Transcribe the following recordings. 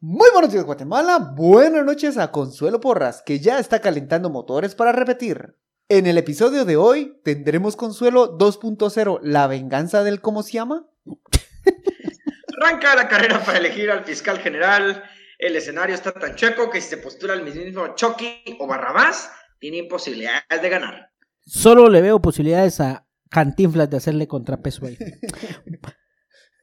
Muy buenos días Guatemala, buenas noches a Consuelo Porras, que ya está calentando motores para repetir. En el episodio de hoy tendremos Consuelo 2.0, la venganza del cómo se llama. Arranca la carrera para elegir al fiscal general. El escenario está tan chueco que si se postula el mismo Chucky o Barrabás, tiene imposibilidades de ganar. Solo le veo posibilidades a Cantinflas de hacerle contrapeso ahí.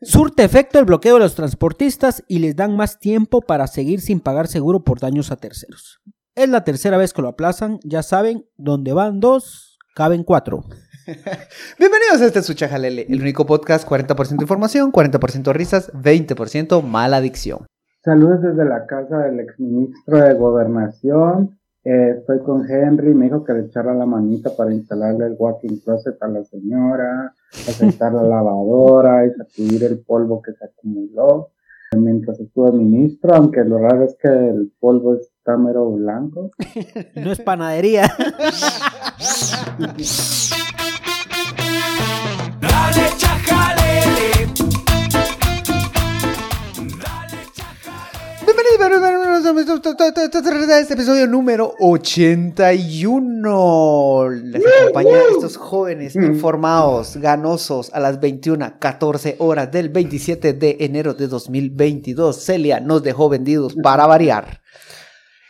Surte efecto el bloqueo de los transportistas y les dan más tiempo para seguir sin pagar seguro por daños a terceros. Es la tercera vez que lo aplazan, ya saben, donde van dos, caben cuatro. Bienvenidos a este su Chajalele, el único podcast 40% información, 40% risas, 20% mala adicción. Saludos desde la casa del exministro de Gobernación. Eh, estoy con Henry, me dijo que le echara la manita para instalarle el walking closet a la señora, aceitar la lavadora y sacudir el polvo que se acumuló mientras estuvo ministro, aunque lo raro es que el polvo está mero blanco. No es panadería. Dale. Este episodio número 81. Les acompaña a estos jóvenes informados, ganosos, a las 21.14 horas del 27 de enero de 2022. Celia nos dejó vendidos para variar.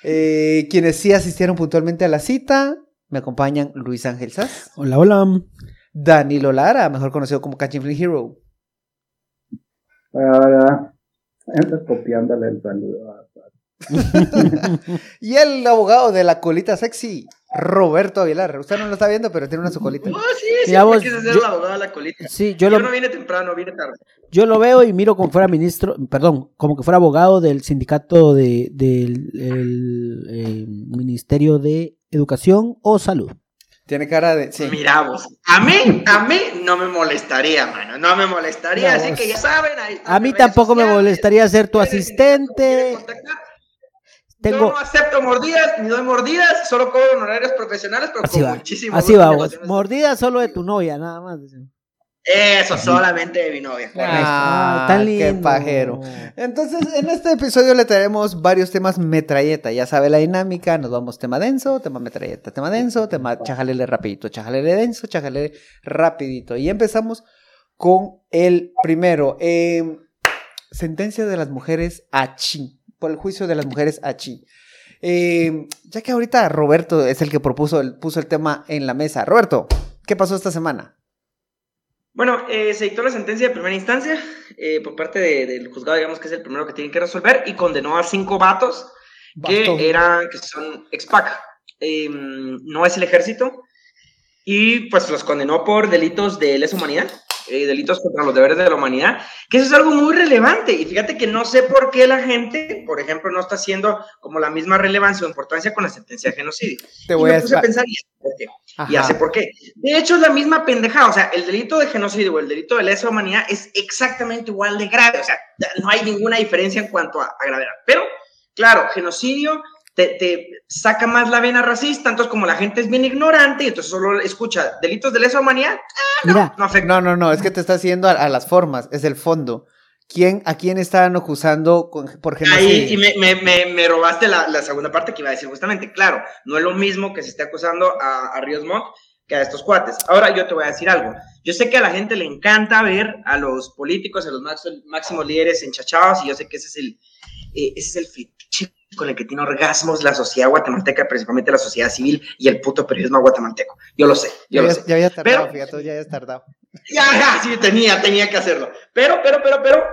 Eh, quienes sí asistieron puntualmente a la cita, me acompañan Luis Ángel Sass, Hola, hola. Danilo Lara, mejor conocido como Catching Hero, Ahora, anda copiándole el saludo a y el abogado de la colita sexy, Roberto Aguilar. Usted no lo está viendo, pero tiene una su colita. Oh, sí, quise ser yo- la abogada de la colita. Sí, yo Yo, lo, no vine temprano, vine tarde. yo lo veo y miro como fuera ministro, perdón, como que fuera abogado del sindicato de, del el, eh, Ministerio de Educación o Salud. Tiene cara de. Sí. Mira vos, a mí, a mí no me molestaría, mano, no me molestaría, No, así vos- que ya saben. ahí A mí tampoco me molestaría ser tu ¿Quieren- asistente. Contactar? Yo Tengo, no acepto mordidas, ni doy mordidas, solo cobro honorarios profesionales, pero así con va, muchísimo así va, vos. negociaciones. mordida solo de tu novia, nada más. Eso, solamente de mi novia. Ah, tan qué lindo. pajero. Entonces, en este episodio le traeremos varios temas metralleta. Ya sabe la dinámica. Nos vamos tema denso, tema metralleta, tema denso, tema chajalele rapidito, chajalele denso, chajalele rapidito. Y empezamos con el primero. eh, sentencia de las mujeres a Chi. Por el juicio de las mujeres a Chi. Eh, ya que ahorita Roberto es el que propuso el, puso el tema en la mesa. Roberto, ¿qué pasó esta semana? Bueno, eh, se dictó la sentencia de primera instancia eh, por parte de- del juzgado, digamos que es el primero que tienen que resolver, y condenó a cinco vatos Bastón. que eran, que son expac. Eh, no es el ejército, y pues los condenó por delitos de lesa humanidad, eh, delitos contra los deberes de la humanidad, que eso es algo muy relevante. Y fíjate que no sé por qué la gente, por ejemplo, no está haciendo como la misma relevancia o importancia con la sentencia de genocidio. Te y voy me a puse a pensar, ¿y por qué? Y Ajá. hace por qué. De hecho, es la misma pendejada. O sea, el delito de genocidio o el delito de lesa humanidad es exactamente igual de grave. O sea, no hay ninguna diferencia en cuanto a, a gravedad. Pero, claro, genocidio te, te saca más la vena racista, entonces como la gente es bien ignorante y entonces solo escucha delitos de lesa humanidad, Mira, no afecta. No, no, no, es que te está haciendo a, a las formas, es el fondo. ¿Quién, ¿A quién están acusando con- por genocidio? Ahí y me, me, me, me robaste la, la segunda parte que iba a decir justamente. Claro, no es lo mismo que se esté acusando a, a Ríos Montt que a estos cuates. Ahora yo te voy a decir algo. Yo sé que a la gente le encanta ver a los políticos, a los máximos líderes enchachados y yo sé que ese es el, eh, ese es el fetiche con el que tiene orgasmos la sociedad guatemalteca, principalmente la sociedad civil y el puto periodismo guatemalteco. Yo lo sé, yo ya, lo sé. ya había tardado, Pero- fíjate, ya habías tardado. Ya, ya, sí, tenía, tenía que hacerlo. Pero, pero, pero, pero,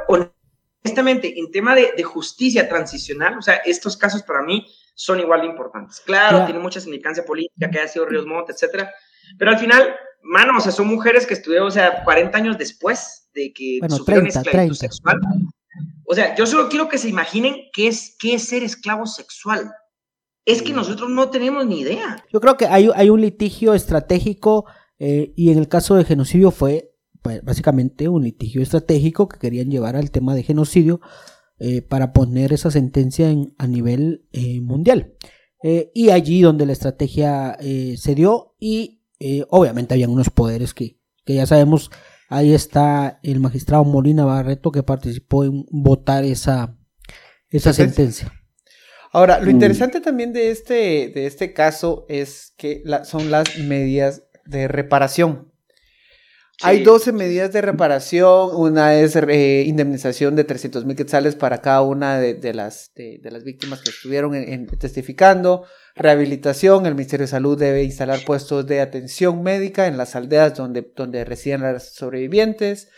honestamente, en tema de, de justicia transicional, o sea, estos casos para mí son igual de importantes. Claro, Ya. tiene mucha significancia política, que haya sido Ríos Montt, etcétera. Pero al final, mano, o sea, son mujeres que estuvieron, o sea, 40 años después de que Bueno, sufrieron 30, esclavitud 30. sexual. O sea, yo solo quiero que se imaginen qué es, qué es ser esclavo sexual. Es que nosotros no tenemos ni idea. Yo creo que hay, hay un litigio estratégico eh, y en el caso de genocidio fue pues, básicamente un litigio estratégico que querían llevar al tema de genocidio eh, para poner esa sentencia en- a nivel eh, mundial. Y allí donde la estrategia se dio y obviamente habían unos poderes que, que ya sabemos, ahí está el magistrado Molina Barreto que participó en votar esa, esa Sentencia. Ahora, lo Mm. interesante también de este, de este caso es que la- son las medidas de reparación. Hay Sí. 12 medidas de reparación. Una es eh, indemnización de 300 mil quetzales para cada una de, de las, de, de las víctimas que estuvieron en- en- testificando. Rehabilitación. El Ministerio de Salud debe instalar puestos de atención médica en las aldeas donde, donde residen las sobrevivientes.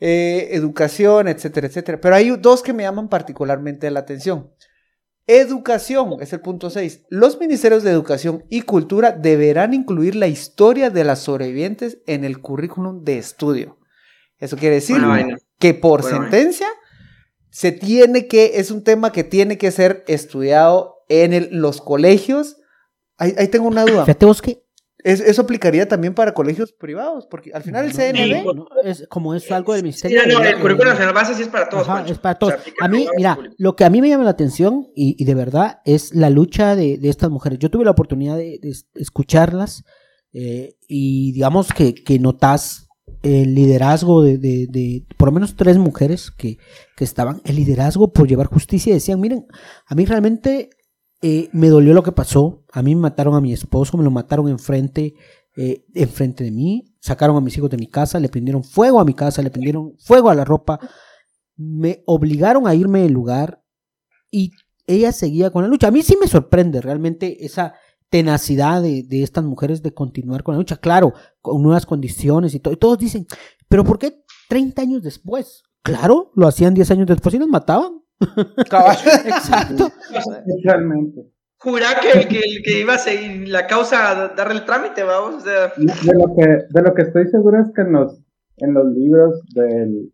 Eh, educación, etcétera, etcétera. Pero hay dos que me llaman particularmente la atención. Educación, es el punto 6. Los ministerios de Educación y Cultura deberán incluir la historia de las sobrevivientes en el currículum de estudio. Eso quiere decir que por sentencia se tiene que, es un tema que tiene que ser estudiado en el- los colegios. Ahí, ahí tengo una duda. Fíjate vos que Es- eso aplicaría también para colegios privados, porque al final el CNB... Sí, no, es como es algo del Sí, ministerio. no, no, de- el currículo nacional base sí es para todos. Ajá, es para O todos. sea, a mí, mira, público. lo que a mí me llama la atención y, y de verdad es la lucha de, de estas mujeres. Yo tuve la oportunidad de, de es- escucharlas eh, y digamos que, que notas el liderazgo de, de- de por lo menos tres mujeres que, que estaban, el liderazgo por llevar justicia y decían, miren, a mí realmente eh, me dolió lo que pasó, a mí me mataron a mi esposo, me lo mataron enfrente, eh, enfrente de mí, sacaron a mis hijos de mi casa, le prendieron fuego a mi casa, le prendieron fuego a la ropa, me obligaron a irme del lugar y ella seguía con la lucha. A mí sí me sorprende realmente esa tenacidad de, estas mujeres de continuar con la lucha, claro, con nuevas condiciones y todo. Y todos dicen, pero ¿por qué 30 años después? Claro, lo hacían 10 años después y nos mataban. Exacto. Realmente. Jurá que el que, el que iba a seguir la causa, a darle el trámite, vamos. O sea, De lo que, de lo que estoy seguro es que en los, en los libros del,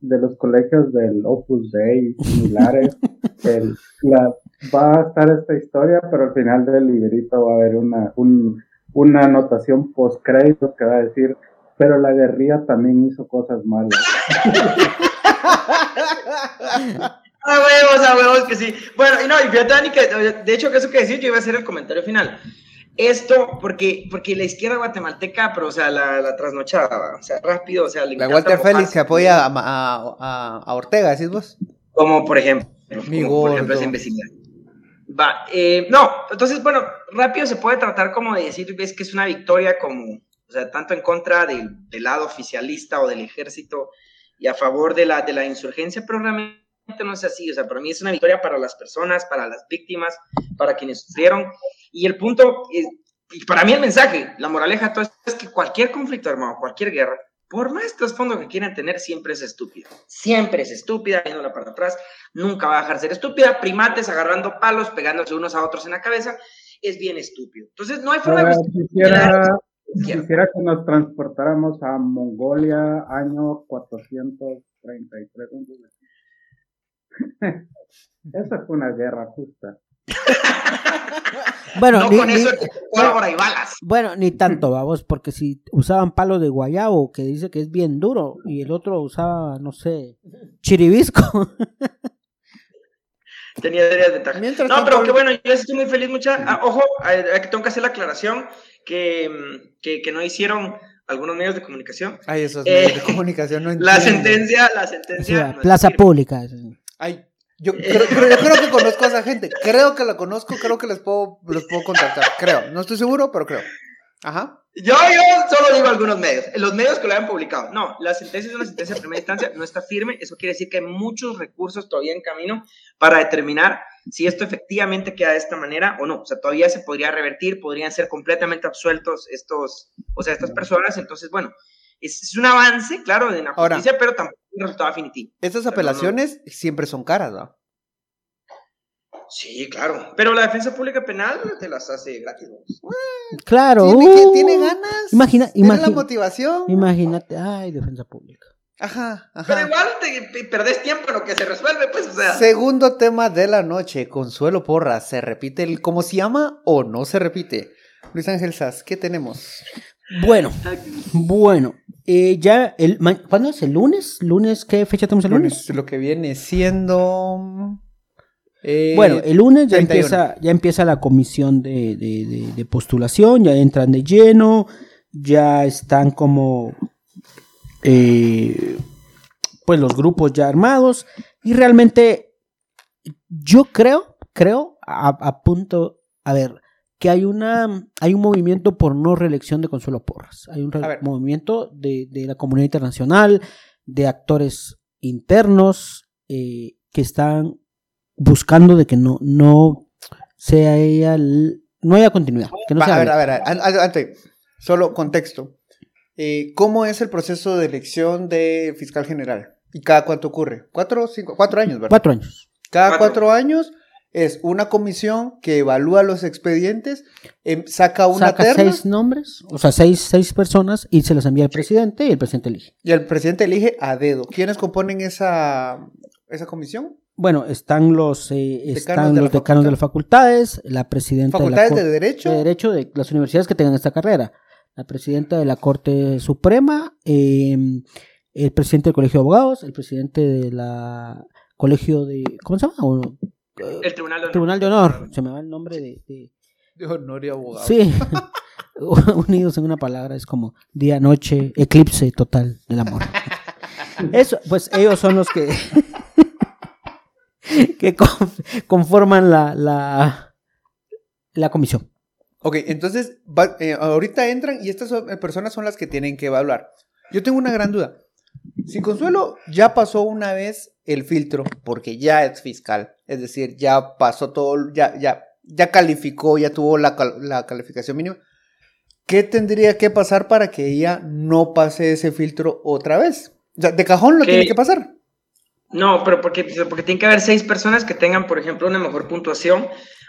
de los colegios del Opus Dei y similares, el- la, va a estar esta historia, pero al final del librito va a haber una, un- una anotación post créditos que va a decir, pero la guerrilla también hizo cosas malas. A huevos, a huevos que sí. Bueno, y no, y fíjate, Dani, que de hecho, que eso que decir, yo iba a hacer el comentario final. Esto, porque, porque la izquierda guatemalteca, pero, o sea, la, la trasnochada, o sea, rápido, o sea, le La Walter Félix que apoya a, a- a- Ortega, decís vos. Como por ejemplo, Mi como por ejemplo esa imbecilidad. Va, eh, no, entonces, bueno, rápido se puede tratar como de decir, ves que es una victoria como, o sea, tanto en contra del, del lado oficialista o del ejército y a favor de la, de la insurgencia, pero realmente no es así, o sea, para mí es una victoria para las personas, para las víctimas, para quienes sufrieron, y el punto, es- y para mí el mensaje, la moraleja de todo es que cualquier conflicto armado, cualquier guerra, por más trasfondo que quieran tener, siempre es estúpida. Siempre es estúpida, viéndola para atrás, nunca va a dejar de ser estúpida. Primates agarrando palos, pegándose unos a otros en la cabeza, es bien estúpido. Entonces, no hay forma de Ahora, quisiera, justificar. quisiera que nos transportáramos a Mongolia, año 433. Esa fue una guerra justa. Bueno, no ni- con ni- eso de pólvora y balas. bueno, ni tanto, vamos, porque si usaban palo de guayabo, que dice que es bien duro, y el otro usaba, no sé, chiribisco. Tenía serias ventajas. Mientras No, tanto- pero qué bueno, yo estoy muy feliz, mucha. ah, ojo, eh, que tengo que hacer la aclaración que, mm, que, que no hicieron algunos medios de comunicación. Ay, esos Eh, medios de comunicación no La entiendo. sentencia, la O sentencia. sea, no plaza firme. Ay, yo creo, pero yo creo que conozco a esa gente. Creo que la conozco, creo que les puedo, los puedo contactar. Creo. No estoy seguro, pero creo. Ajá. Yo, yo solo digo algunos medios, los medios que lo hayan publicado. No, la sentencia es una sentencia de primera instancia, no está firme. Eso quiere decir que hay muchos recursos todavía en camino para determinar si esto efectivamente queda de esta manera o no. O sea, todavía se podría revertir, podrían ser completamente absueltos estos, o sea, estas personas. Entonces, bueno, es, es un avance, claro, en la Ahora- justicia, pero tampoco un resultado definitivo. Estas Pero no- apelaciones siempre son caras, ¿no? Sí, claro. Pero la defensa pública penal te las hace gratis. ¿no? Claro. Tiene, que- uh, tiene ganas. Imagina, Tiene la imagina, motivación. imagínate, ay, defensa pública. Ajá, Pero ajá. igual te, te perdés tiempo en lo que se resuelve, pues, o sea. Segundo tema de la noche, Consuelo Porra. ¿Se repite el cómo se llama o no se repite? Luis Ángel Sass, ¿qué tenemos? Bueno, bueno, eh, ya el, ¿cuándo es? ¿El lunes? ¿Lunes? ¿Qué fecha tenemos el lunes? Lunes, lo que viene siendo. eh, Bueno, el lunes ya 31. empieza, ya empieza la comisión de, de- de- de postulación, ya entran de lleno, ya están como eh, pues los grupos ya armados y realmente Yo creo, creo, a, a punto, a ver, que hay una, hay un movimiento por no reelección de Consuelo Porras. Hay un movimiento de, de la comunidad internacional, de actores internos, eh, que están buscando de que no, no sea ella, no haya continuidad. Que no Va, sea a ver, a ver, an- an- antes, solo contexto. Eh, ¿Cómo es el proceso de elección de fiscal general? ¿Y cada cuánto ocurre? ¿Cuatro, cinco, cuatro años, verdad? Cuatro años. Cada Cuatro. cuatro años es una comisión que evalúa los expedientes, em, saca una Saca terna seis nombres, o sea, seis, seis personas y se las envía al presidente y el presidente elige. y el presidente elige a dedo. ¿Quiénes componen esa, esa comisión? Bueno, están los, eh, están de los decanos de las facultades, la presidenta Facultades de de, la Derecho. de Derecho de las universidades que tengan esta carrera, la presidenta de la Corte Suprema, eh, el presidente del Colegio de Abogados, el presidente de la Colegio de, ¿cómo se llama? Eh, El Tribunal de Honor. Tribunal de Honor, se me va el nombre de, de- De honor y abogado. sí, unidos en una palabra es como día, noche, eclipse total del amor. Eso, pues ellos son los que que con- conforman la, la, la comisión. Ok, entonces va- eh, ahorita entran y estas eh, personas son las que tienen que evaluar. Yo tengo una gran duda. Si Consuelo ya pasó una vez el filtro, porque ya es fiscal, es decir, ya pasó todo, ya, ya, ya calificó, ya tuvo la, la calificación mínima, ¿qué tendría que pasar para que ella no pase ese filtro otra vez? O sea, de cajón lo Que- tiene que pasar. No, pero porque, porque tiene que haber seis personas que tengan, por ejemplo, una mejor puntuación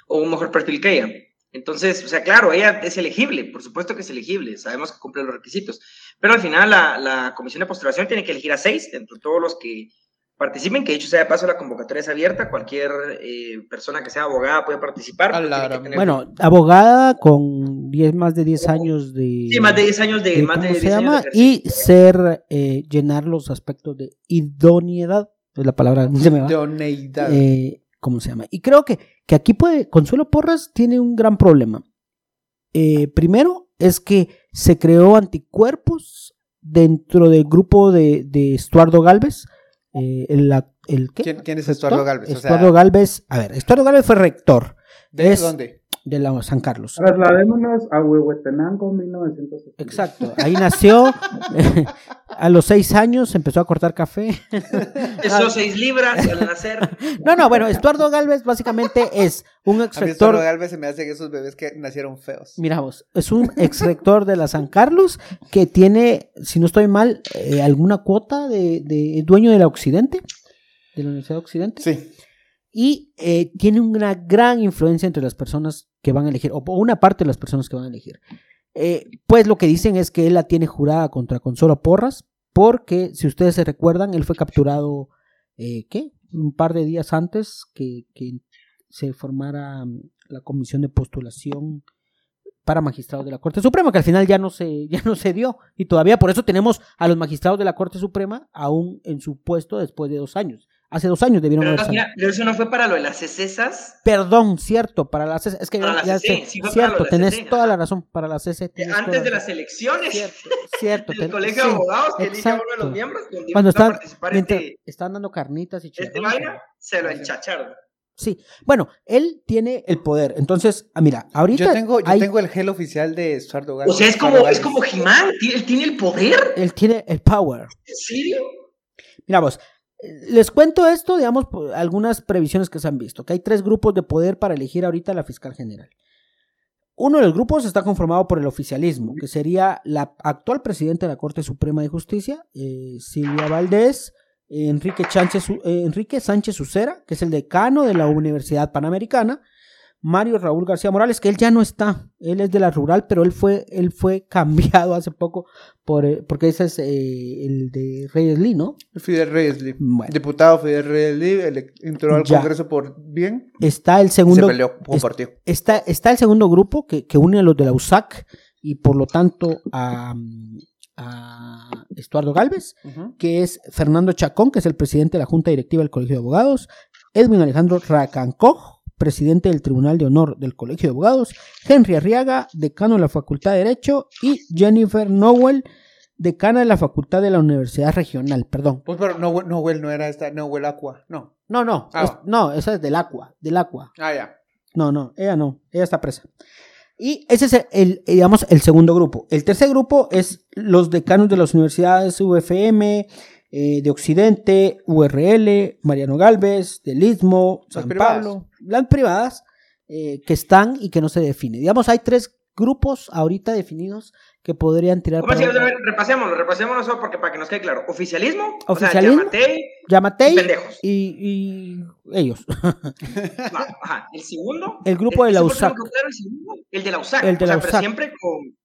o un mejor perfil que ella. Entonces, o sea, claro, ella es elegible, por supuesto que es elegible, sabemos que cumple los requisitos, pero al final la, la comisión de postulación tiene que elegir a seis entre todos los que participen, que dicho sea de paso, la convocatoria es abierta, cualquier eh, persona que sea abogada puede participar. La tener- Bueno, abogada con 10, más de 10 años de... sí, más de 10 años de, de- más de ¿Cómo se 10 años de llama? ejercicio. Y ser, eh, llenar los aspectos de idoneidad, es la palabra, se me va. De oneidad. Eh, ¿Cómo se llama? Y creo que, que aquí puede, Consuelo Porras tiene un gran problema. Eh, primero es que se creó anticuerpos dentro del grupo de, de Estuardo Galvez. eh, el, el, ¿qué? ¿Quién, quién es Estuardo Galvez? O sea, Estuardo Galvez, a ver, Estuardo Galvez fue rector ¿de es- dónde? De la San Carlos. Trasladémonos a Huehuetenango, 1970. Exacto, ahí nació. a los seis años empezó a cortar café. Pesó 6 libras al nacer. No, no, bueno, Estuardo Galvez básicamente es un A ex mí Estuardo. Galvez se me hace que esos bebés que nacieron feos. Mira vos, es un ex rector de la San Carlos que tiene, si no estoy mal, eh, alguna cuota de, de dueño de la Occidente, de la Universidad de Occidente. Sí. Y eh, tiene una gran influencia entre las personas que van a elegir, o una parte de las personas que van a elegir. Eh, pues lo que dicen es que él la tiene jurada contra Consuelo Porras, porque si ustedes se recuerdan, él fue capturado, eh, ¿qué? Un par de días antes que, que se formara mm, la comisión de postulación para magistrados de la Corte Suprema, que al final ya no se, ya no se dio, y todavía por eso tenemos a los magistrados de la Corte Suprema aún en su puesto después de dos años. Hace dos años debieron Pero, haber salido. mira, pero eso no fue para lo de las CCSas. Perdón, cierto, para las CC, es que Para ya, la ya CC, sé, sí cierto, tenés CC, toda la razón, para la CC. tenés toda Antes la de las elecciones Cierto, cierto. ten- Colegio sí, de Abogados que elige a uno de los miembros. Cuando están, este, están dando carnitas y este chicharrones. vaina, se lo enchacharon. Sí, bueno, él tiene el poder. Entonces, ah, mira, ahorita Yo tengo, yo hay- tengo el gel oficial de Estuardo O Galvez. sea, es como, es como He-Man, él tiene el poder. él tiene el power. ¿En serio? Mira vos, eh, les cuento esto, digamos, algunas previsiones que se han visto, que hay tres grupos de poder para elegir ahorita la fiscal general. Uno de los grupos está conformado por el oficialismo, que sería la actual presidenta de la Corte Suprema de Justicia, eh, Silvia Valdés, eh, Enrique, Sánchez, Su- eh, Enrique Sánchez Ucera, que es el decano de la Universidad Panamericana, Mario Raúl García Morales, que él ya no está, él es de la rural, pero él fue, él fue cambiado hace poco por, eh, porque ese es eh, el de Reyes Lee, ¿no? Fidel Reyes Lee. Bueno. Diputado Fidel Reyes Lee, entró al Ya. Congreso por bien Está el segundo. se peleó, es- compartió. está, está el segundo grupo que, que une a los de la USAC y por lo tanto a, a Estuardo Galvez, que es Fernando Chacón, que es el presidente de la Junta Directiva del Colegio de Abogados, Edwin Alejandro Racancoj, presidente del Tribunal de Honor del Colegio de Abogados, Henry Arriaga, decano de la Facultad de Derecho, y Jennifer Nowell, decana de la Facultad de la Universidad Regional, perdón. Pues pero no, Noel no era esta, Noel Aqua, no. No, no, Ah. es- no, esa es del Aqua, del Aqua. Ah, ya. No, no, ella no, ella está presa. Y ese es el, el, digamos, el segundo grupo. El tercer grupo es los decanos de las universidades UFM, eh, de Occidente, URL, Mariano Galvez, del Istmo, San. Pablo, las privadas eh, que están y que no se define. Digamos, hay tres grupos ahorita definidos que podrían tirar ¿Cómo para- A ver, Repasémoslo, repasémoslo porque para que nos quede claro. Oficialismo, Oficialismo. o sea, Yamatei, Yamatei y pendejos. y, y ellos. No, ajá. El segundo. El grupo de la USAC. claro, el segundo, El de la USAC. El de o sea, la pero USAC. siempre con,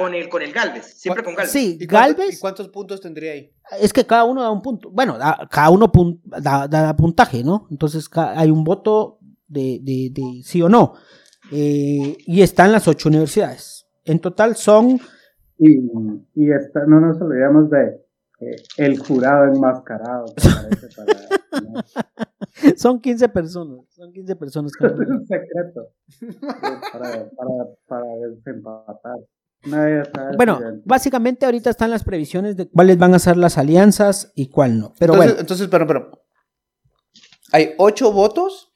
con, el, con el Galvez. Siempre con Galvez. Sí, ¿Y cuánto- Galvez. ¿Y cuántos puntos tendría ahí? Es que cada uno da un punto. Bueno, da- cada uno pun- da, da puntaje, ¿no? Entonces hay un voto de, de- de sí o no. Eh, y están las ocho universidades. En total son, Y, y esta- no nos olvidemos de eh, el jurado enmascarado. que para, ¿no? son 15 personas. Son 15 personas cada Es un secreto. Para, para, para desempatar. Nadie sabe Bueno, si- básicamente ahorita están las previsiones de cuáles van a ser las alianzas y cuál no. Pero entonces, bueno, entonces, pero, pero. Hay ocho votos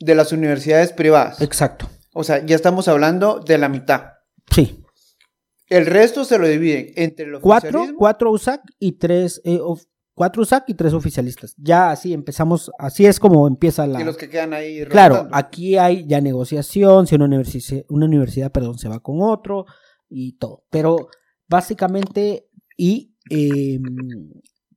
de las universidades privadas. exacto. O sea, ya estamos hablando de la mitad. Sí. El resto se lo dividen entre el Cuatro, cuatro USAC y tres, eh, of- cuatro USAC y tres oficialistas. Ya así empezamos, así es como empieza la... Y los que quedan ahí. Claro, aquí hay ya negociación, si una universidad, una universidad perdón, se va con otro y todo. Pero básicamente y eh,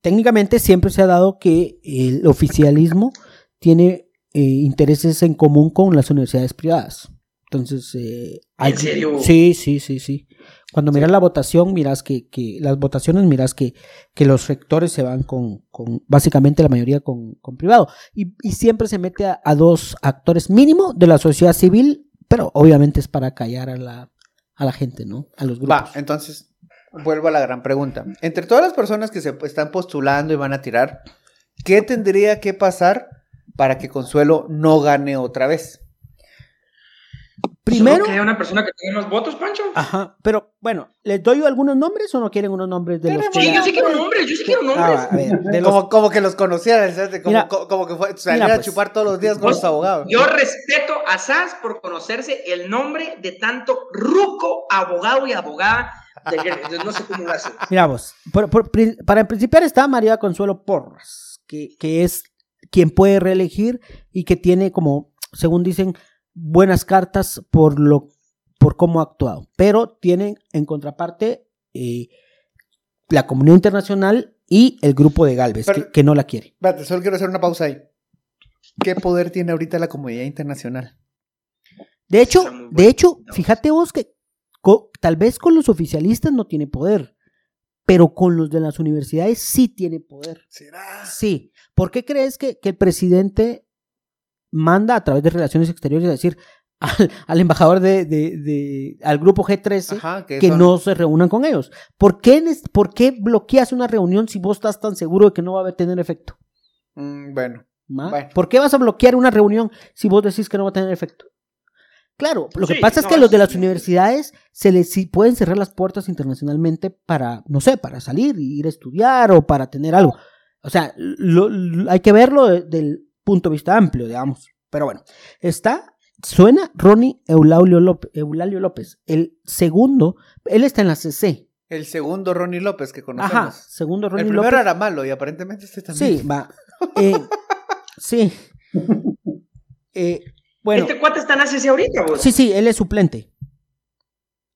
técnicamente siempre se ha dado que el oficialismo tiene eh, intereses en común con las universidades privadas. Entonces, eh, hay- serio? Sí, sí, sí, sí. Cuando miras la votación, miras que, que las votaciones, miras que, que los rectores se van con, con básicamente la mayoría con, con privado. Y, y siempre se mete a, a dos actores mínimo de la sociedad civil, pero obviamente es para callar a la, a la gente, ¿no? A los grupos. Va, entonces, vuelvo a la gran pregunta. Entre todas las personas que se están postulando y van a tirar, ¿qué tendría que pasar para que Consuelo no gane otra vez? Primero, Solo que haya una persona que tenga más votos, Pancho. ajá, pero bueno, ¿les doy algunos nombres o no quieren unos nombres de los Sí, que... yo sí quiero nombres, yo sí quiero nombres. Ah, a ver, de los- Como, como que los conocieran, ¿sabes? Como, Mira, co- como que fue, salir mira, a pues. chupar todos los días con los abogados. Yo respeto a SAS por conocerse el nombre de tanto ruco, abogado y abogada del gremio. Entonces, no sé cómo lo hace. Mira vos, por- por para principiar está María Consuelo Porras, que, que es quien puede reelegir y que tiene como, según dicen, buenas cartas por lo por cómo ha actuado. Pero tienen en contraparte eh, la comunidad internacional y el grupo de Galvez, Pero- que, que no la quiere. Espérate, solo quiero hacer una pausa ahí. ¿Qué poder tiene ahorita la comunidad internacional? De hecho, de hecho, fíjate vos que co- tal vez con los oficialistas no tiene poder, pero con los de las universidades sí tiene poder. ¿Será? Sí. ¿Por qué crees que, que el presidente manda a través de relaciones exteriores a decir al, al embajador de, de- de- al grupo G13 Ajá, que, que son- no se reúnan con ellos? ¿Por qué, ¿Por qué bloqueas una reunión si vos estás tan seguro de que no va a tener efecto? Mm, bueno. Bueno. ¿Por qué vas a bloquear una reunión si vos decís que no va a tener efecto? Claro, lo que pasa es no, que a los de las universidades se les pueden cerrar las puertas internacionalmente para, no sé, para salir y ir a estudiar o para tener algo. O sea, lo- lo- hay que verlo de- del punto de vista amplio, digamos. Pero bueno, está, suena Ronnie Eulalio López, Eulalio López, el segundo, él está en la CC. el segundo Ronnie López que conocemos. Ajá, segundo el Ronnie primero López. era malo y aparentemente este también. Sí, va. Eh, sí. Eh, bueno, Este cuate está en ACC ahorita, vos. sí, sí, él es suplente.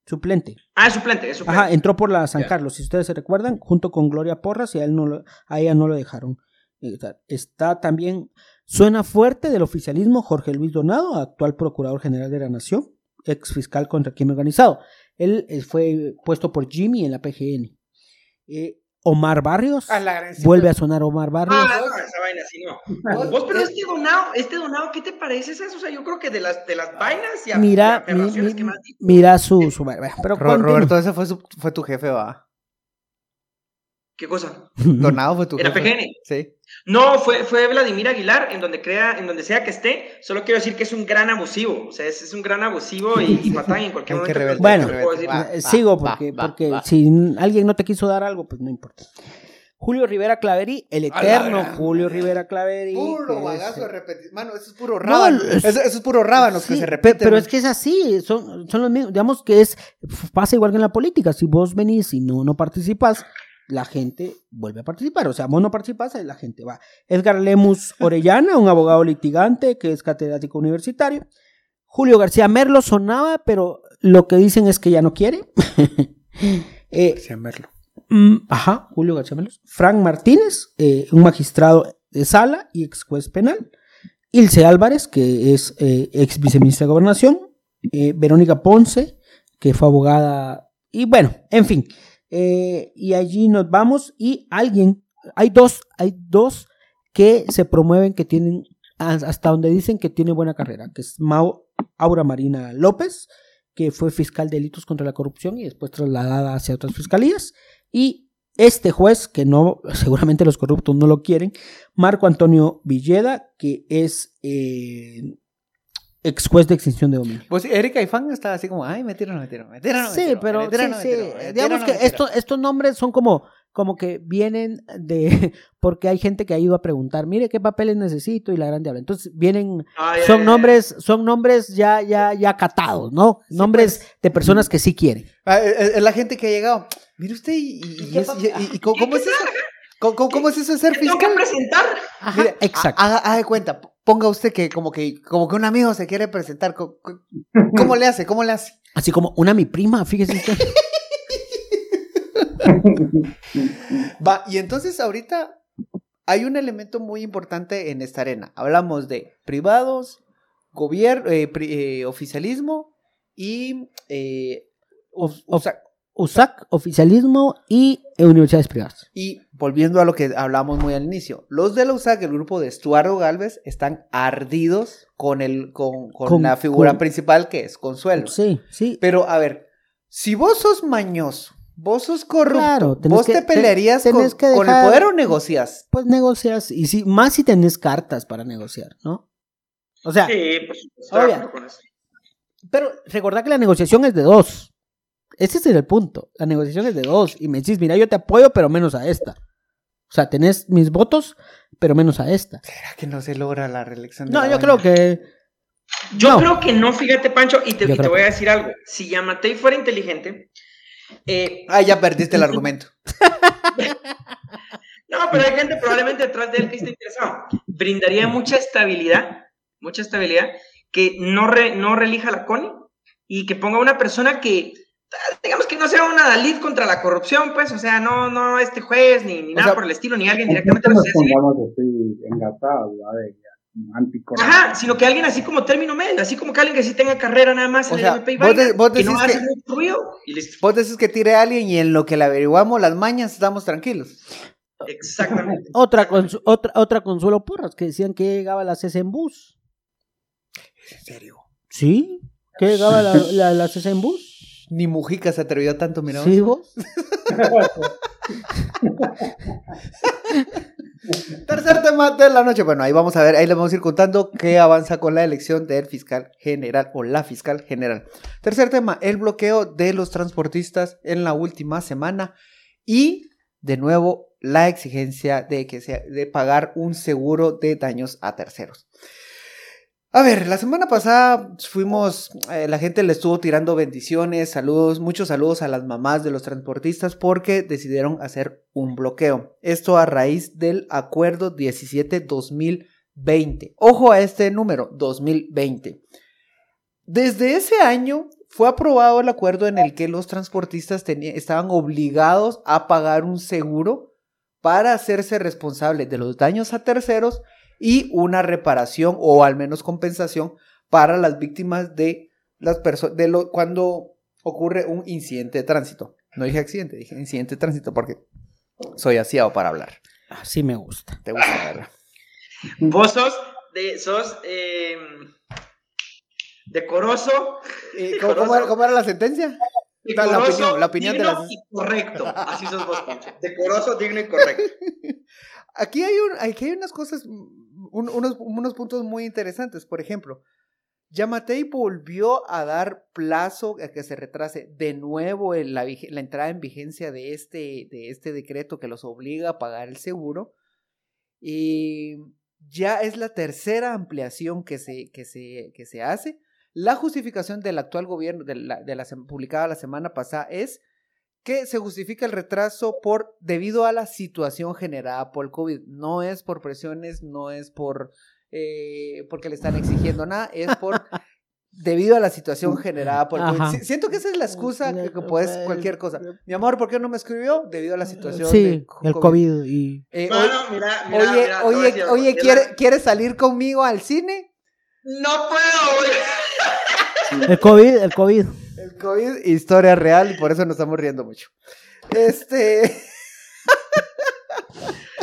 Suplente. Ah, es suplente, es suplente. Ajá, entró por la San. Carlos, si ustedes se recuerdan, junto con Gloria Porras y a, él no lo- a ella no lo dejaron. estar. Está también, suena fuerte del oficialismo Jorge Luis Donado, actual Procurador General de la Nación, ex fiscal contra el crimen organizado. Él eh, fue puesto por Jimmy en la PGN. Eh, Omar Barrios, A la gran- vuelve a sonar Omar Barrios. Ah, no, esa vaina sí no. Vos, pero este donado, este donado, ¿qué te parece eso? O sea, yo creo que de las, de las vainas y a- mira, aberraciones mi- que mi- más mira su, su pero Ro-. Roberto, ese fue, su- fue tu jefe, va. ¿Qué cosa? Donado fue tu ¿Era jefe. PGN? Sí. No, fue, fue Vladimir Aguilar, en donde crea, en donde sea que esté. Solo quiero decir que es un gran abusivo. O sea, es, es un gran abusivo y, y patán en cualquier momento. rebelde, Bueno. Va, Eh, va, Sigo va, porque, va, porque va. si alguien no te quiso dar algo, pues no importa. Julio Rivera Claveri, el eterno Julio. Rivera Claveri. Puro es, bagazo de eh, repetición. Mano, eso es puro rábano. es- eso, eso es puro rábanos que se repiten. Pero man. es que es así, son, son los mismos. Digamos que es pasa igual que en la política. Si vos venís y no, no participas, la gente vuelve a participar. O sea, vos no participas, la gente va. Edgar Lemus Orellana, un abogado litigante que es catedrático universitario. Julio García Merlo sonaba, pero lo que dicen es que ya no quiere. Eh, Sí, a verlo. Mm, ajá, Julio García Melos. Frank Martínez, eh, un magistrado de sala y ex juez penal. Ilse Álvarez, que es eh, ex viceministra de Gobernación. Verónica Ponce, que fue abogada. Y bueno, en fin. Eh, y allí nos vamos. Y alguien, hay dos, hay dos que se promueven que tienen, as- hasta donde dicen que tiene buena carrera, que es Mau, Aura Marina López, que fue fiscal de delitos contra la corrupción y después trasladada hacia otras fiscalías. Y este juez, que no, seguramente los corruptos no lo quieren, Marco Antonio Villeda, que es eh, ex juez de extinción de dominio. Pues Erika y Fan está así como, ay, me tiraron, me tiraron, me tiraron. me Sí, tiraron, pero me tiraron, sí, me sí, tiraron, me digamos que tiraron. estos, estos nombres son como, como que vienen de, porque hay gente que ha ido a preguntar, mire qué papeles necesito y la grande habla. Entonces vienen, Ay, son ay, nombres, son nombres ya, ya, ya catados, ¿no? nombres pues. de personas que sí quieren. Ah, es, es la gente que ha llegado. Mire usted, y, y- y qué es- pasa? y- y- y ¿cómo, cómo es eso? ¿Cómo, cómo- cómo es eso de ser ¿Qué tengo fiscal? que presentar? Ajá, Mire, exacto. ha- Haga, haga de cuenta, ponga usted que como que como que un amigo se quiere presentar. ¿Cómo le hace? ¿Cómo le hace? Así como una mi prima, fíjese usted. Va, y entonces ahorita hay un elemento muy importante en esta arena. Hablamos de privados, gobierno, eh, pri- eh, oficialismo y eh, USAC, oficialismo y universidades privadas. Y volviendo a lo que hablamos muy al inicio, los de la USAC, el grupo de Estuardo Galvez, están ardidos con, el, con, con Con- la figura con- principal que es Consuelo. Sí, sí. Pero a ver, si vos sos mañoso, vos sos corrupto, Claro, vos que- te pelearías con, tenés que con el dejar- poder o negocias. Pues negocias, y si, más si tenés cartas para negociar, ¿no? O sea, Sí, Obvio. acuerdo con eso. pero recordad que la negociación es de dos. Ese es el punto. La negociación es de dos. Y me decís, mira, yo te apoyo, pero menos a esta. O sea, tenés mis votos, pero menos a esta. ¿Será que no se logra la reelección? de No, la yo creo que. Yo No. creo que no, fíjate, Pancho, y te, y te voy a decir algo. Si Yamatei fuera inteligente, eh, Ah, ya perdiste el argumento. no, pero hay gente probablemente detrás de él que esté interesado. Brindaría mucha estabilidad, mucha estabilidad, que no, re- no relija la CONI y que ponga una persona que, digamos que no sea una Dalit contra la corrupción, pues, o sea, no, no este juez, ni, ni O nada sea, por el estilo, ni alguien No directamente la nos. Ajá, sino que alguien así como término medio, así como que alguien que sí tenga carrera nada más O en sea, el MP y vos de- vos que no hace que- mucho ruido y listo. Vos decís que tire a alguien y en lo que le averiguamos las mañas estamos tranquilos. Exactamente. Otra, cons- otra, otra consuelo porras, que decían que llegaba la CES en bus. ¿En serio? ¿Sí? ¿Que llegaba la, la, la CES en bus? Ni Mujica se atrevió a tanto, mira. ¿Sí, vos? Tercer tema de la noche. Bueno, ahí vamos a ver, ahí les vamos a ir contando qué avanza con la elección del fiscal general o la fiscal general. Tercer tema, el bloqueo de los transportistas en la última semana y de nuevo la exigencia de que sea de pagar un seguro de daños a terceros. A ver, la semana pasada fuimos, eh, la gente le estuvo tirando bendiciones, saludos, muchos saludos a las mamás de los transportistas porque decidieron hacer un bloqueo. Esto a raíz del acuerdo 17-2020. Ojo a este número, 2020. Desde ese año fue aprobado el acuerdo en el que los transportistas estaban obligados a pagar un seguro para hacerse responsables de los daños a terceros y una reparación o al menos compensación para las víctimas de las personas de lo cuando ocurre un incidente de tránsito. No dije accidente, dije incidente de tránsito porque soy asiado para hablar. Así me gusta. ¿Te gusta, verdad? Vos sos, de, sos eh, decoroso, Eh, ¿Cómo, cómo era, cómo era la sentencia? No, la decoroso, opinión, la opinión de y correcto. Así sos vos, Pancho. Decoroso, digno y correcto. Aquí hay, un, aquí hay unas cosas, un- unos, puntos muy interesantes. Por ejemplo, Yamatei volvió a dar plazo a que se retrase de nuevo la, la entrada en vigencia de este, de este decreto que los obliga a pagar el seguro. Y ya es la tercera ampliación que se, que se, que se hace. La justificación del actual gobierno, de la, de la publicada la semana pasada, es que se justifica el retraso por debido a la situación generada por el COVID. No es por presiones, no es por eh, porque le están exigiendo nada, es por debido a la situación generada por el COVID. Si- Siento que esa es la excusa que, que puedes cualquier cosa. Mi amor, ¿por qué no me escribió? Debido a la situación Sí, de el COVID y... Eh, mira, mira, oye, mira, oye, oye, ¿quiere, ¿quieres salir conmigo al cine? No puedo, güey. El COVID, el COVID. El COVID, historia real, y por eso nos estamos riendo mucho. Este.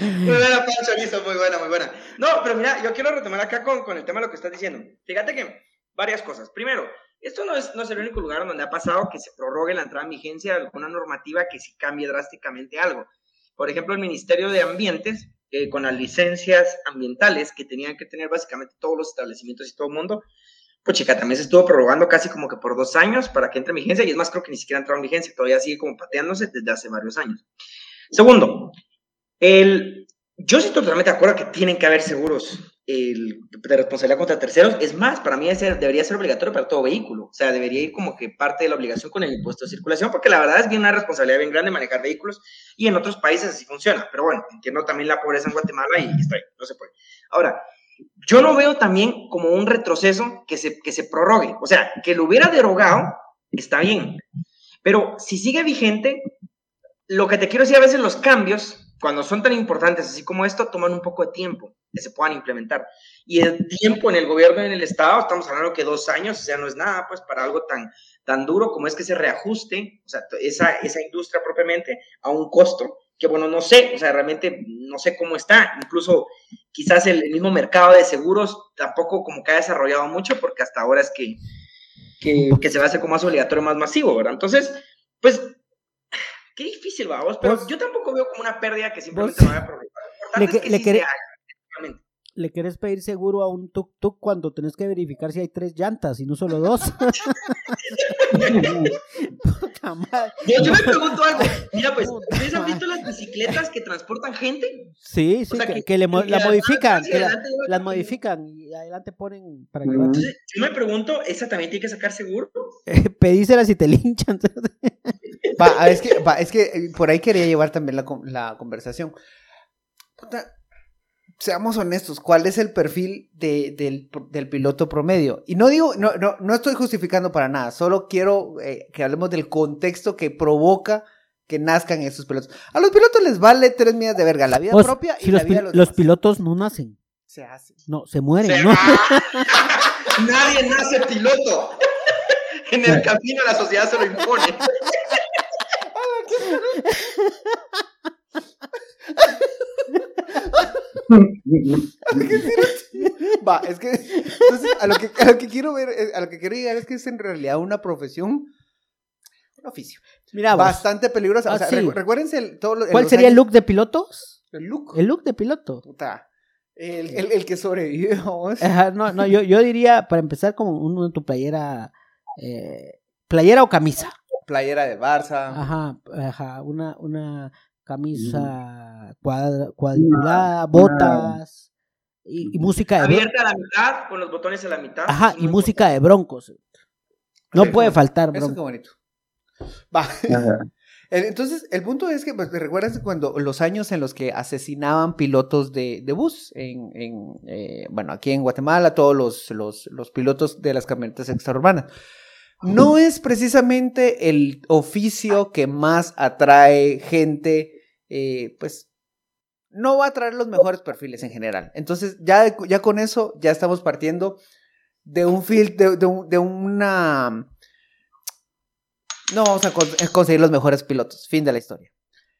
Muy buena, Pancho, listo, muy buena, muy buena. No, pero mira, yo quiero retomar acá con, con el tema de lo que estás diciendo. Fíjate que varias cosas. Primero, esto no es, no es el único lugar donde ha pasado que se prorrogue la entrada en vigencia de alguna normativa que sí cambie drásticamente algo. Por ejemplo, el Ministerio de Ambientes, eh, con las licencias ambientales que tenían que tener básicamente todos los establecimientos y todo el mundo, pues chica, también se estuvo prorrogando casi como que por dos años para que entre en vigencia, y es más, creo que ni siquiera ha entrado en vigencia, todavía sigue como pateándose desde hace varios años. Segundo, el, yo estoy totalmente de acuerdo que tienen que haber seguros el, de responsabilidad contra terceros. Es más, para mí ese debería ser obligatorio para todo vehículo. O sea, debería ir como que parte de la obligación con el impuesto de circulación, porque la verdad es bien una responsabilidad bien grande manejar vehículos y en otros países así funciona. Pero bueno, entiendo también la pobreza en Guatemala y está ahí, no se puede. Ahora, yo lo veo también como un retroceso que se, que se prorrogue. O sea, que lo hubiera derogado, está bien. Pero si sigue vigente, lo que te quiero decir a veces los cambios, cuando son tan importantes así como esto, toman un poco de tiempo que se puedan implementar. Y el tiempo en el gobierno y en el Estado, estamos hablando que dos años, o sea, no es nada, pues para algo tan, tan duro como es que se reajuste, o sea, esa, esa industria propiamente a un costo que, bueno, no sé, o sea, realmente no sé cómo está. Incluso quizás el, mismo mercado de seguros tampoco como que ha desarrollado mucho, porque hasta ahora es que, que, que se va a hacer como más obligatorio, más masivo, ¿verdad? Entonces, pues qué difícil, vamos, pero Vos- yo tampoco veo como una pérdida que simplemente vos- no vaya a prorrogar. Lo Le importante es que- le sí quere- se haga, efectivamente. ¿Le quieres pedir seguro a un tuk-tuk cuando tenés que verificar si hay tres llantas y no solo dos? Puta madre. Yo, yo me pregunto algo, mira pues, ¿ustedes han visto las bicicletas que transportan gente? Sí, sí, O sea, que, que- que le mo- que la las modifican, que la- las modifican y adelante ponen para que. Entonces, yo me pregunto, ¿esa también tiene que sacar seguro? pedíselas y te linchan. Es que, va, es que eh, por ahí quería llevar también la, la conversación. Puta, seamos honestos, ¿cuál es el perfil de- del, del piloto promedio? Y no digo, no, no, no estoy justificando para nada, solo quiero eh, que hablemos del contexto que provoca que nazcan esos pilotos. A los pilotos les vale tres millas de verga, la vida Vos, propia y si la los, vida de los, los demás. pilotos no nacen, Se hace. no, se mueren, Se- ¿no? Nadie nace piloto. En el camino la sociedad se lo impone. Va, es que entonces a lo que, a lo que quiero ver, es- a lo que quiero llegar es que es en realidad una profesión, un oficio. Mira, bastante peligrosa. Ah, o sea, sí. recu- recuérdense el, todo lo- ¿cuál sería el años- look de pilotos? El look. El look de piloto. Puta. El, el, el que sobrevive, vamos. Ajá, no, no, yo, yo diría, para empezar, como uno de tu playera, eh, playera o camisa. Playera de Barça. Ajá, ajá, una, una camisa cuadra- cuadriculada, botas y, y música de Abierta a la mitad, con los botones a la mitad. Ajá, y música de broncos. No puede faltar Eso qué broncos. bonito. Va. Entonces, el punto es que, pues, ¿recuerdas cuando los años en los que asesinaban pilotos de, de bus? En, en, eh, bueno, aquí en Guatemala, todos los, los, los pilotos de las camionetas extraurbanas. No es precisamente el oficio que más atrae gente, eh, pues, no va a atraer los mejores perfiles en general. Entonces, ya, ya con eso, ya estamos partiendo de un fil, de, de un- de una... No vamos a conseguir los mejores pilotos. Fin de la historia.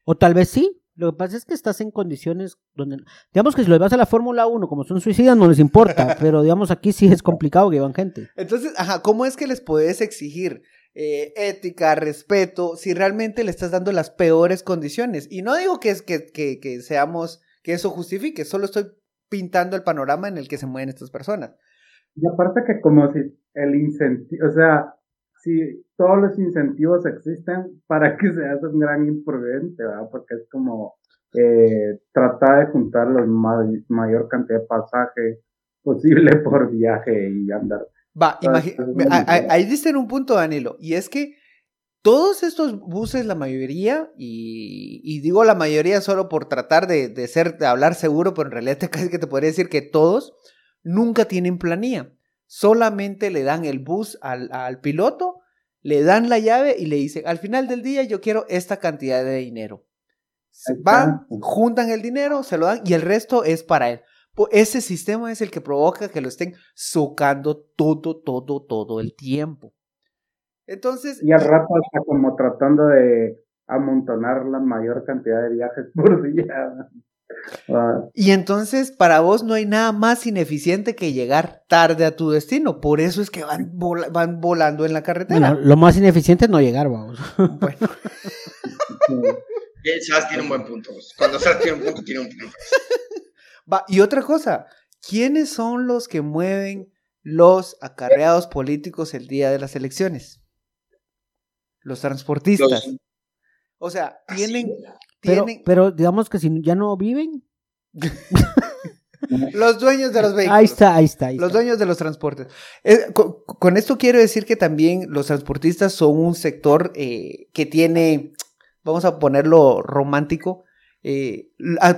O tal vez sí. Lo que pasa es que estás en condiciones donde, digamos que si los vas a la Fórmula 1 como son suicidas no les importa, pero digamos aquí sí es complicado que van gente. Entonces, ajá, ¿cómo es que les puedes exigir eh, ética, respeto, si realmente le estás dando las peores condiciones? Y no digo que, es, que, que, que seamos, que eso justifique, solo estoy pintando el panorama en el que se mueven estas personas. Y aparte que como si el incentivo, o sea, si todos los incentivos existen, ¿para que seas un gran imprudente, verdad? Porque es como eh, tratar de juntar la mayor cantidad de pasaje posible por viaje y andar. Va, Ah, imagi- es me- muy a- a- bien. ahí diste en un punto, Danilo, y es que todos estos buses, la mayoría, y, y digo la mayoría solo por tratar de, de ser, de hablar seguro, pero en realidad te, casi que te podría decir que todos nunca tienen planilla. Solamente le dan el bus al, al piloto, le dan la llave y le dicen, al final del día yo quiero esta cantidad de dinero. Se Van, juntan el dinero, se lo dan y el resto es para él. Ese sistema es el que provoca que lo estén socando todo, todo, todo el tiempo. Entonces, Y al rato hasta como tratando de amontonar la mayor cantidad de viajes por día. Ah, y entonces para vos no hay nada más ineficiente que llegar tarde a tu destino. Por eso es que van, vola- van volando en la carretera. Bueno, lo más ineficiente es no llegar, vamos. Bueno, Sebas tiene un buen punto. Cuando Sebas tiene un punto, tiene un punto. va, y otra cosa, ¿quiénes son los que mueven los acarreados políticos el día de las elecciones? Los transportistas. Los- O sea, tienen, Pero, tienen pero digamos que si ya no viven, los dueños de los vehículos. ahí está, ahí está. ahí Los está. dueños de los transportes. Eh, con, con esto quiero decir que también los transportistas son un sector eh, que tiene, vamos a ponerlo romántico, eh,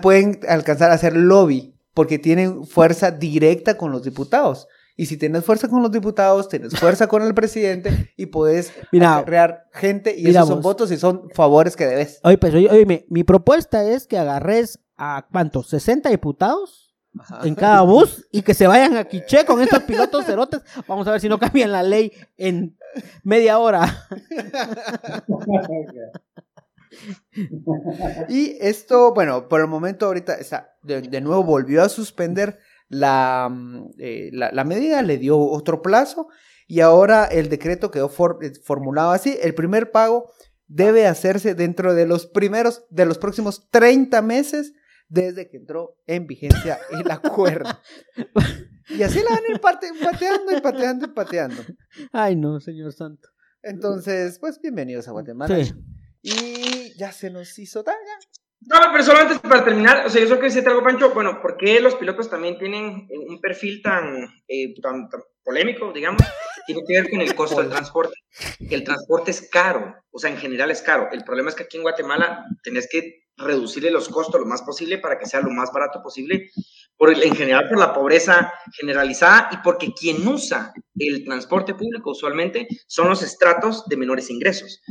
pueden alcanzar a hacer lobby porque tienen fuerza directa con los diputados. Y si tienes fuerza con los diputados, tienes fuerza con el presidente y puedes Mira, crear gente y mira esos son vos. votos y son favores que debes. Oye, pues, oye, oye, mi propuesta es que agarres a cuántos, 60 diputados en cada bus y que se vayan a Quiché con estos pilotos cerotes. Vamos a ver si no cambian la ley en media hora. Y esto, bueno, por el momento ahorita está, de, de nuevo volvió a suspender la, mm, eh, la, la medida, le dio otro plazo y ahora el decreto quedó for- eh, formulado así. El primer pago debe hacerse dentro de los primeros, de los próximos 30 meses desde que entró en vigencia el acuerdo. Y así la van a ir parte- pateando y pateando y pateando. Ay, no, señor santo. Entonces, pues bienvenidos a Guatemala. Sí. Y ya se nos hizo tarde. No, pero solamente para terminar, o sea, yo solo que decirte algo, Pancho, bueno, ¿por qué los pilotos también tienen eh, un perfil tan, eh, tan, tan polémico, digamos? Tiene que ver con el costo del transporte. El transporte es caro, o sea, en general es caro. El problema es que aquí en Guatemala tenés que reducirle los costos lo más posible para que sea lo más barato posible, por el- en general por la pobreza generalizada y porque quien usa el transporte público usualmente son los estratos de menores ingresos.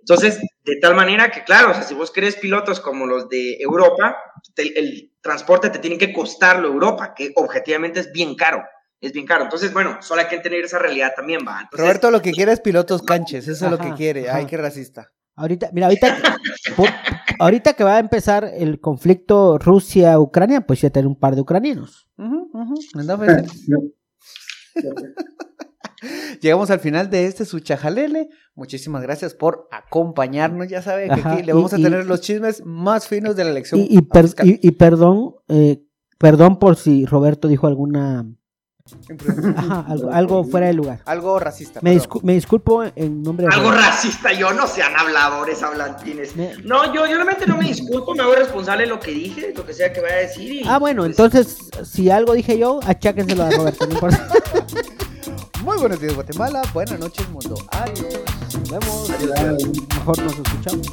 Entonces, de tal manera que, claro, o sea, si vos querés pilotos como los de Europa, te- el transporte te tiene que costarlo Europa, que objetivamente es bien caro. Es bien caro. Entonces, bueno, solo hay que entender esa realidad también, va. Entonces, Roberto lo que quiere es pilotos canches, eso es lo que quiere. ajá. Ay, qué racista. Ahorita, mira, ahorita, ahorita que va a empezar el conflicto Rusia-Ucrania, pues ya tener un par de ucranianos. Ujú, ujú, anda feliz. Llegamos al final de este su chajalele. Muchísimas gracias por acompañarnos. Ya sabe que Ajá, aquí le vamos y- a y- tener los chismes más finos de la elección. Y, y, per- fiscal. y- y perdón, eh, perdón por si Roberto dijo alguna, ajá, algo, algo fuera de lugar. Algo racista. Me, discu- me disculpo en nombre de algo Roberto. racista, yo no sean habladores, hablantines. Me- No, yo, yo realmente no me disculpo, me hago responsable de lo que dije, lo que sea que vaya a decir. y, Ah, bueno, pues, entonces, si algo dije yo, acháquenselo a Roberto, no importa. Muy buenos días, Guatemala. Buenas noches, mundo. Adiós. Nos vemos. Mejor nos escuchamos.